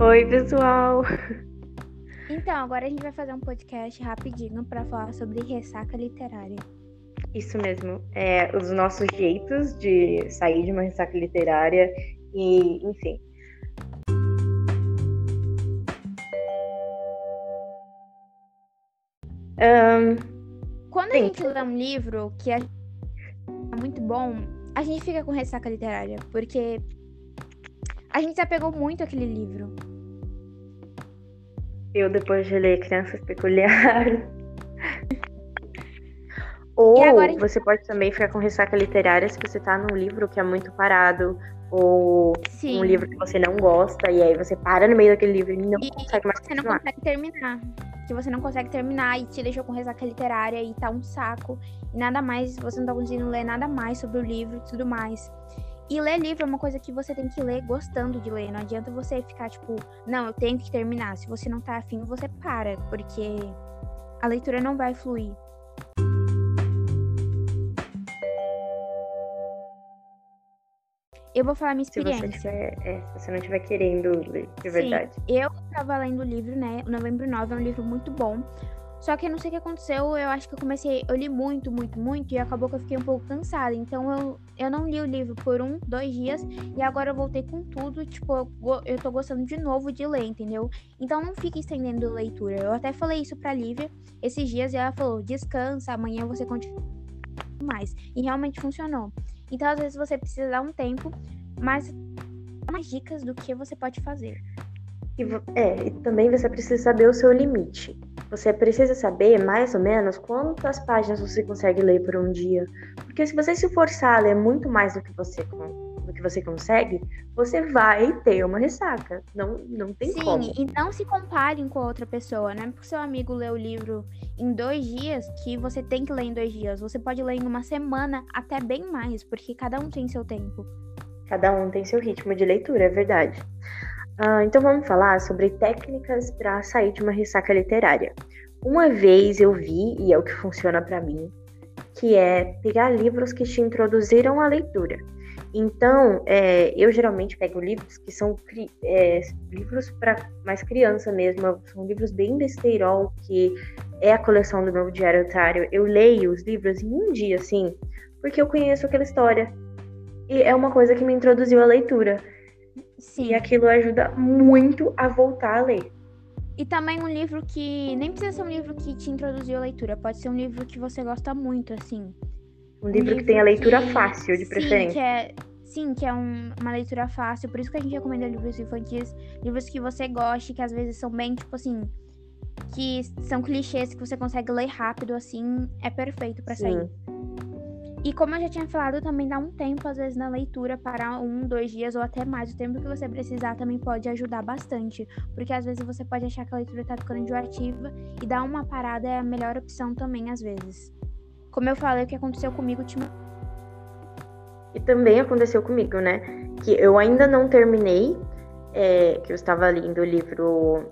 Oi, pessoal! Então, agora a gente vai fazer um podcast rapidinho para falar sobre ressaca literária. Isso mesmo. É, os nossos jeitos de sair de uma ressaca literária e, enfim. Um, Quando sim. a gente lê um livro que é muito bom, a gente fica com ressaca literária, porque a gente se apegou muito àquele livro. Eu, depois de ler Crianças Peculiares. Ou agora você pode também ficar com ressaca literária se você tá num livro que é muito parado, ou Sim. um livro que você não gosta, e aí você para no meio daquele livro e não E consegue mais você não consegue terminar. Que você não consegue terminar e te deixou com ressaca literária e tá um saco. E nada mais, você não tá conseguindo ler nada mais sobre o livro e tudo mais. E ler livro é uma coisa que você tem que ler gostando de ler. Não adianta você ficar tipo, não, eu tenho que terminar. Se você não tá afim, você para, porque a leitura não vai fluir. Eu vou falar minha Se você, experiência. tiver, é, se você não estiver querendo ler, de verdade. Sim, eu tava lendo o livro, né? O Novembro 9 é um livro muito bom. Só que eu não sei o que aconteceu, eu acho que eu comecei, eu li muito, muito, muito, e acabou que eu fiquei um pouco cansada. Então eu, eu não li o livro por um, dois dias, e agora eu voltei com tudo, tipo, eu, eu tô gostando de novo de ler, entendeu? Então não fique estendendo leitura. Eu até falei isso pra Lívia esses dias, e ela falou, descansa, amanhã você continua mais. E realmente funcionou. Então às vezes você precisa dar um tempo, mas mais dicas do que você pode fazer. É, e também você precisa saber o seu limite. Você precisa saber mais ou menos quantas páginas você consegue ler por um dia. Porque se você se forçar a ler muito mais do que você, do que você consegue, você vai ter uma ressaca. Não, não tem Sim, como. e não se comparem com a outra pessoa, né? Porque seu amigo lê o livro em dois dias, que você tem que ler em dois dias. Você pode ler em uma semana, até bem mais, porque cada um tem seu tempo. Cada um tem seu ritmo de leitura, é verdade. Ah, então vamos falar sobre técnicas para sair de uma ressaca literária. Uma vez eu vi, e é o que funciona para mim, que é pegar livros que te introduziram à leitura. Então, é, eu geralmente pego livros que são é, livros para mais criança mesmo, são livros bem besteirol, que é a coleção do meu diário otário. Eu leio os livros em um dia, assim, porque eu conheço aquela história. E é uma coisa que me introduziu à leitura. Sim. E aquilo ajuda muito a voltar a ler. E também um livro que nem precisa ser um livro que te introduziu à leitura, pode ser um livro que você gosta muito, assim. Um livro que tenha leitura que- fácil, de Sim, preferência. que é, sim, que é um- uma leitura fácil. Por isso que a gente recomenda livros infantis, livros que você goste, que às vezes são bem, tipo assim, que são clichês que você consegue ler rápido, assim, é perfeito pra Sim. sair. E como eu já tinha falado, também dá um tempo, às vezes, na leitura, parar um, dois dias ou até mais. O tempo que você precisar também pode ajudar bastante. Porque às vezes você pode achar que a leitura tá ficando enjoativa e dar uma parada é a melhor opção também, às vezes. Como eu falei, o que aconteceu comigo ultimamente. E também aconteceu comigo, né? Que eu ainda não terminei, é, que eu estava lendo o livro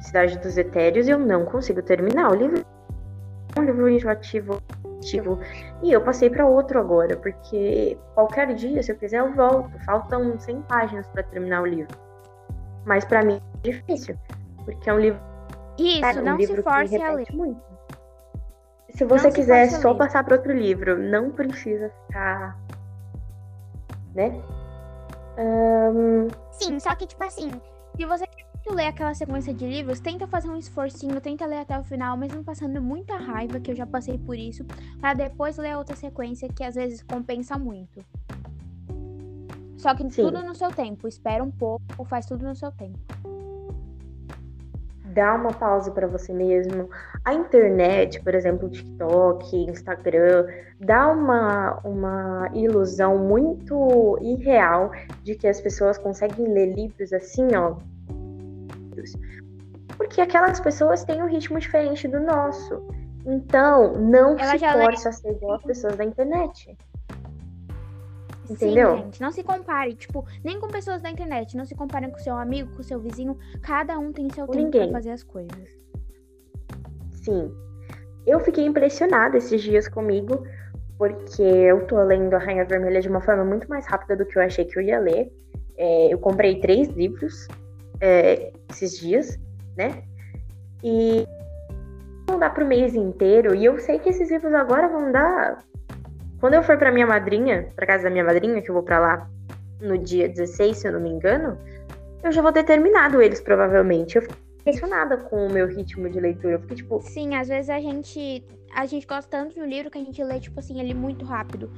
Cidade dos Etéreos e eu não consigo terminar. O livro é um livro enjoativo. E eu passei para outro agora, porque qualquer dia, se eu quiser, eu volto. Faltam 100 páginas para terminar o livro. Mas para mim é difícil, porque é um livro Isso, Cara, um não livro se force a ler. muito. Se você se quiser a só passar para outro livro, não precisa ficar, né? Ahn, Sim, só que, tipo assim, se você muito ler aquela sequência de livros, tenta fazer um esforcinho, tenta ler até o final, mesmo passando muita raiva, que eu já passei por isso, pra depois ler outra sequência, que às vezes compensa muito. Só que Sim. tudo no seu tempo. Espera um pouco, faz tudo no seu tempo. dá uma pausa para você mesmo. A internet, por exemplo, TikTok, Instagram, dá uma, uma ilusão muito irreal de que as pessoas conseguem ler livros assim, ó. Porque aquelas pessoas têm um ritmo diferente do nosso. Então, não Ela se force a ser igual as pessoas da internet. Entendeu? Sim, gente. Não se compare, tipo, nem com pessoas da internet. Não se comparem com seu amigo, com seu vizinho. Cada um tem seu tempo pra fazer as coisas. Sim. Eu fiquei impressionada esses dias comigo, porque eu tô lendo A Rainha Vermelha de uma forma muito mais rápida do que eu achei que eu ia ler. É, eu comprei três livros é, esses dias, né? E não dá pro mês inteiro. E eu sei que esses livros agora vão dar. Quando eu for pra minha madrinha, pra casa da minha madrinha, que eu vou pra lá no dia 16, se eu não me engano, eu já vou ter terminado eles, provavelmente. Eu fiquei impressionada com o meu ritmo de leitura. Eu fiquei tipo. Sim, às vezes a gente. A gente gosta tanto de um livro que a gente lê, tipo assim, ele muito rápido.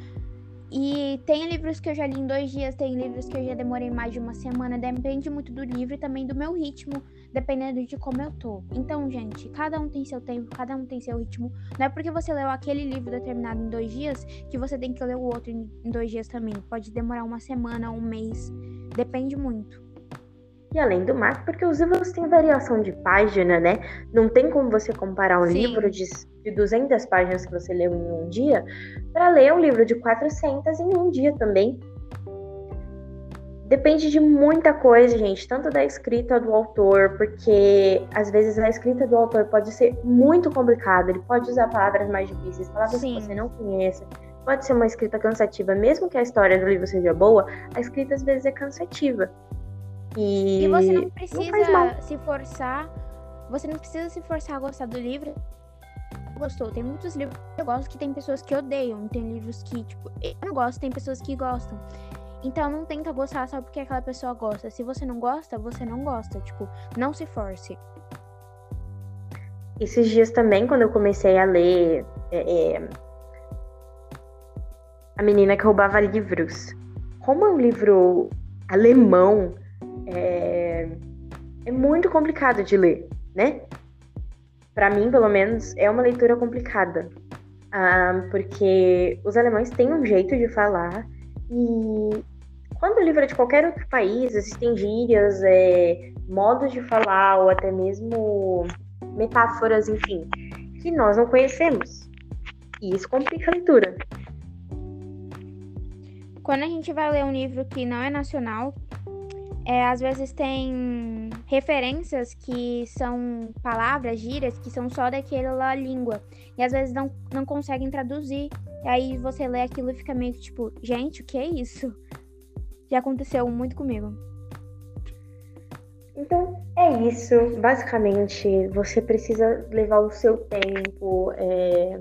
E tem livros que eu já li em dois dias, tem livros que eu já demorei mais de uma semana. Depende muito do livro e também do meu ritmo, dependendo de como eu tô. Então, gente, cada um tem seu tempo, cada um tem seu ritmo. Não é porque você leu aquele livro determinado em dois dias que você tem que ler o outro em dois dias também. Pode demorar uma semana, um mês. Depende muito. E além do mais, porque os livros têm variação de página, né? Não tem como você comparar um Sim. livro de, de 200 páginas que você leu em um dia para ler um livro de 400 em um dia também. Depende de muita coisa, gente, tanto da escrita do autor, porque às vezes a escrita do autor pode ser muito complicada, ele pode usar palavras mais difíceis, palavras Sim. que você não conhece. Pode ser uma escrita cansativa, mesmo que a história do livro seja boa, a escrita às vezes é cansativa. E, e você não precisa não se forçar. Você não precisa se forçar a gostar do livro. Gostou? Tem muitos livros que eu gosto que tem pessoas que odeiam. Tem livros que, tipo, eu não gosto, tem pessoas que gostam. Então não tenta gostar só porque aquela pessoa gosta. Se você não gosta, você não gosta. Tipo, não se force. Esses dias também, quando eu comecei a ler é, é, A Menina que Roubava Livros. Como é um livro alemão, é, é muito complicado de ler, né? Para mim, pelo menos, é uma leitura complicada. Ah, porque os alemães têm um jeito de falar e quando o livro é de qualquer outro país, existem gírias, é, modos de falar ou até mesmo metáforas, enfim, que nós não conhecemos. E isso complica a leitura. Quando a gente vai ler um livro que não é nacional, é, às vezes tem referências que são palavras, gírias, que são só daquela língua. E às vezes não, não conseguem traduzir. E aí você lê aquilo e fica meio que tipo, gente, o que é isso? Já aconteceu muito comigo. Então, é isso. Basicamente, você precisa levar o seu tempo. É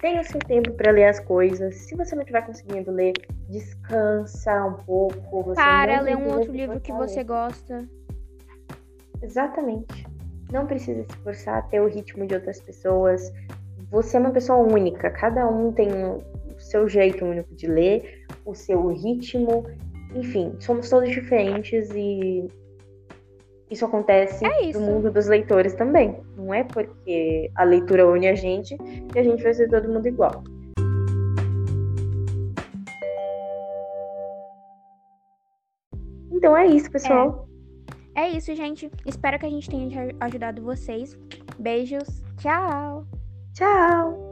tenha o seu tempo para ler as coisas. Se você não estiver conseguindo ler, descansa um pouco. Você Para, lê um outro livro que você gosta. Exatamente. Não precisa se forçar a ter o ritmo de outras pessoas. Você é uma pessoa única. Cada um tem o seu jeito único de ler, o seu ritmo. Enfim, somos todos diferentes e isso acontece é isso. no mundo dos leitores também. Não é porque a leitura une a gente que a gente vai ser todo mundo igual. Então é isso, pessoal. É. é isso, gente. Espero que a gente tenha ajudado vocês. Beijos. Tchau. Tchau.